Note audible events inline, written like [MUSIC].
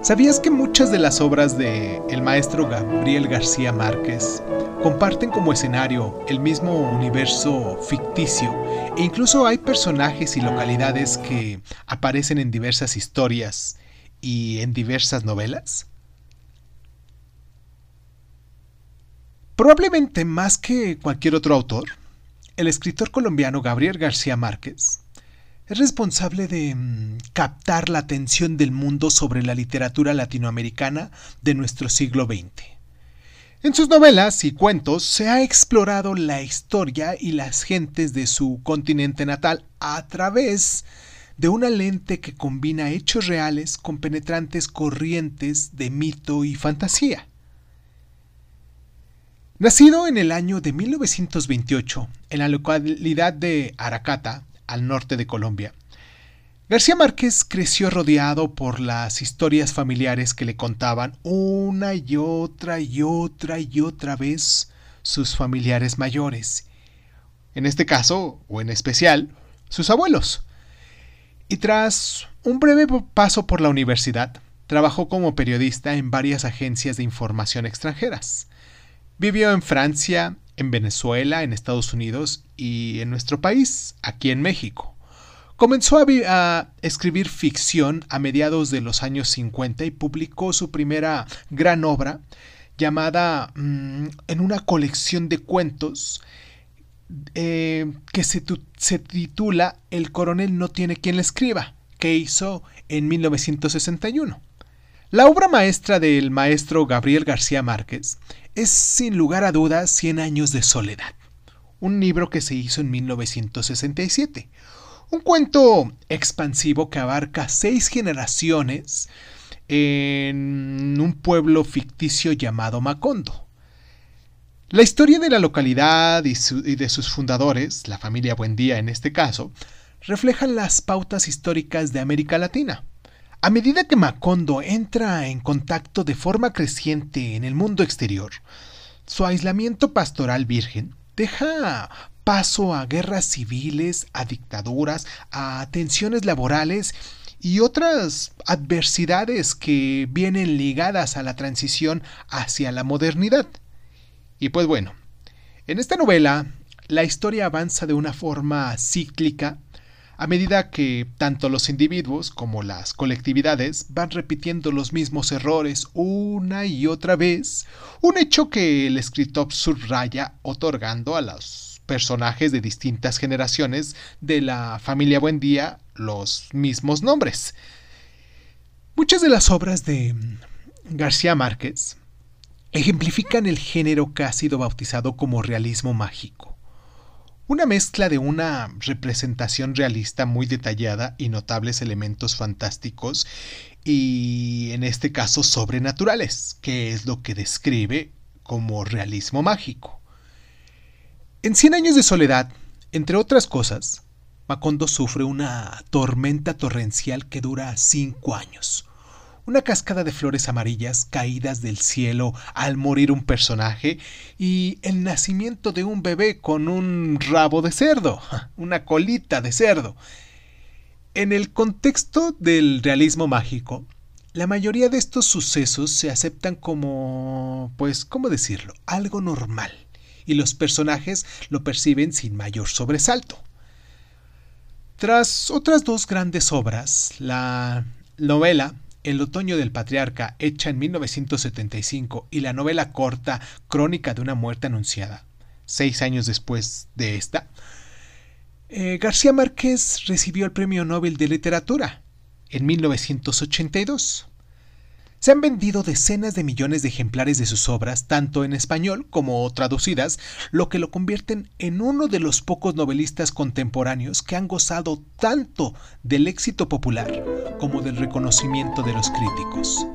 ¿Sabías que muchas de las obras de el maestro Gabriel García Márquez comparten como escenario el mismo universo ficticio e incluso hay personajes y localidades que aparecen en diversas historias y en diversas novelas? Probablemente más que cualquier otro autor, el escritor colombiano Gabriel García Márquez es responsable de mm, captar la atención del mundo sobre la literatura latinoamericana de nuestro siglo XX. En sus novelas y cuentos se ha explorado la historia y las gentes de su continente natal a través de una lente que combina hechos reales con penetrantes corrientes de mito y fantasía. Nacido en el año de 1928 en la localidad de Aracata, al norte de Colombia. García Márquez creció rodeado por las historias familiares que le contaban una y otra y otra y otra vez sus familiares mayores. En este caso, o en especial, sus abuelos. Y tras un breve paso por la universidad, trabajó como periodista en varias agencias de información extranjeras. Vivió en Francia, en Venezuela, en Estados Unidos y en nuestro país, aquí en México. Comenzó a, escribir ficción a mediados de los años 50 y publicó su primera gran obra llamada mm, en una colección de cuentos eh, que se, se titula El coronel no tiene quien le escriba, que hizo en 1961. La obra maestra del maestro Gabriel García Márquez es sin lugar a dudas Cien años de soledad, un libro que se hizo en 1967. Un cuento expansivo que abarca seis generaciones en un pueblo ficticio llamado Macondo. La historia de la localidad y, y, de sus fundadores, la familia Buendía en este caso, reflejan las pautas históricas de América Latina. A medida que Macondo entra en contacto de forma creciente en el mundo exterior, su aislamiento pastoral virgen deja paso a guerras civiles, a dictaduras, a tensiones laborales y otras adversidades que vienen ligadas a la transición hacia la modernidad. Y pues bueno, en esta novela la historia avanza de una forma cíclica a medida que tanto los individuos como las colectividades van repitiendo los mismos errores una y otra vez, un hecho que el escritor subraya otorgando a los personajes de distintas generaciones de la familia Buendía los mismos nombres. Muchas de las obras de García Márquez ejemplifican el género que ha sido bautizado como realismo mágico una mezcla de una representación realista muy detallada y notables elementos fantásticos y en este caso sobrenaturales, que es lo que describe como realismo mágico. En Cien años de soledad, entre otras cosas, Macondo sufre una tormenta torrencial que dura cinco años, una cascada de flores amarillas caídas del cielo al morir un personaje y el nacimiento de un bebé con un rabo de cerdo, [LAUGHS] una colita de cerdo. En el contexto del realismo mágico, la mayoría de estos sucesos se aceptan como, pues, ¿cómo decirlo?, algo normal, y los personajes lo perciben sin mayor sobresalto. Tras otras dos grandes obras, la novela el otoño del patriarca, hecha en 1975, y la novela corta Crónica de una muerte anunciada, seis años después de esta, eh, García Márquez recibió el Premio Nobel de Literatura en 1982. Se han vendido decenas de millones de ejemplares de sus obras, tanto en español como traducidas, lo que lo convierten en uno de los pocos novelistas contemporáneos que han gozado tanto del éxito popular como del reconocimiento de los críticos.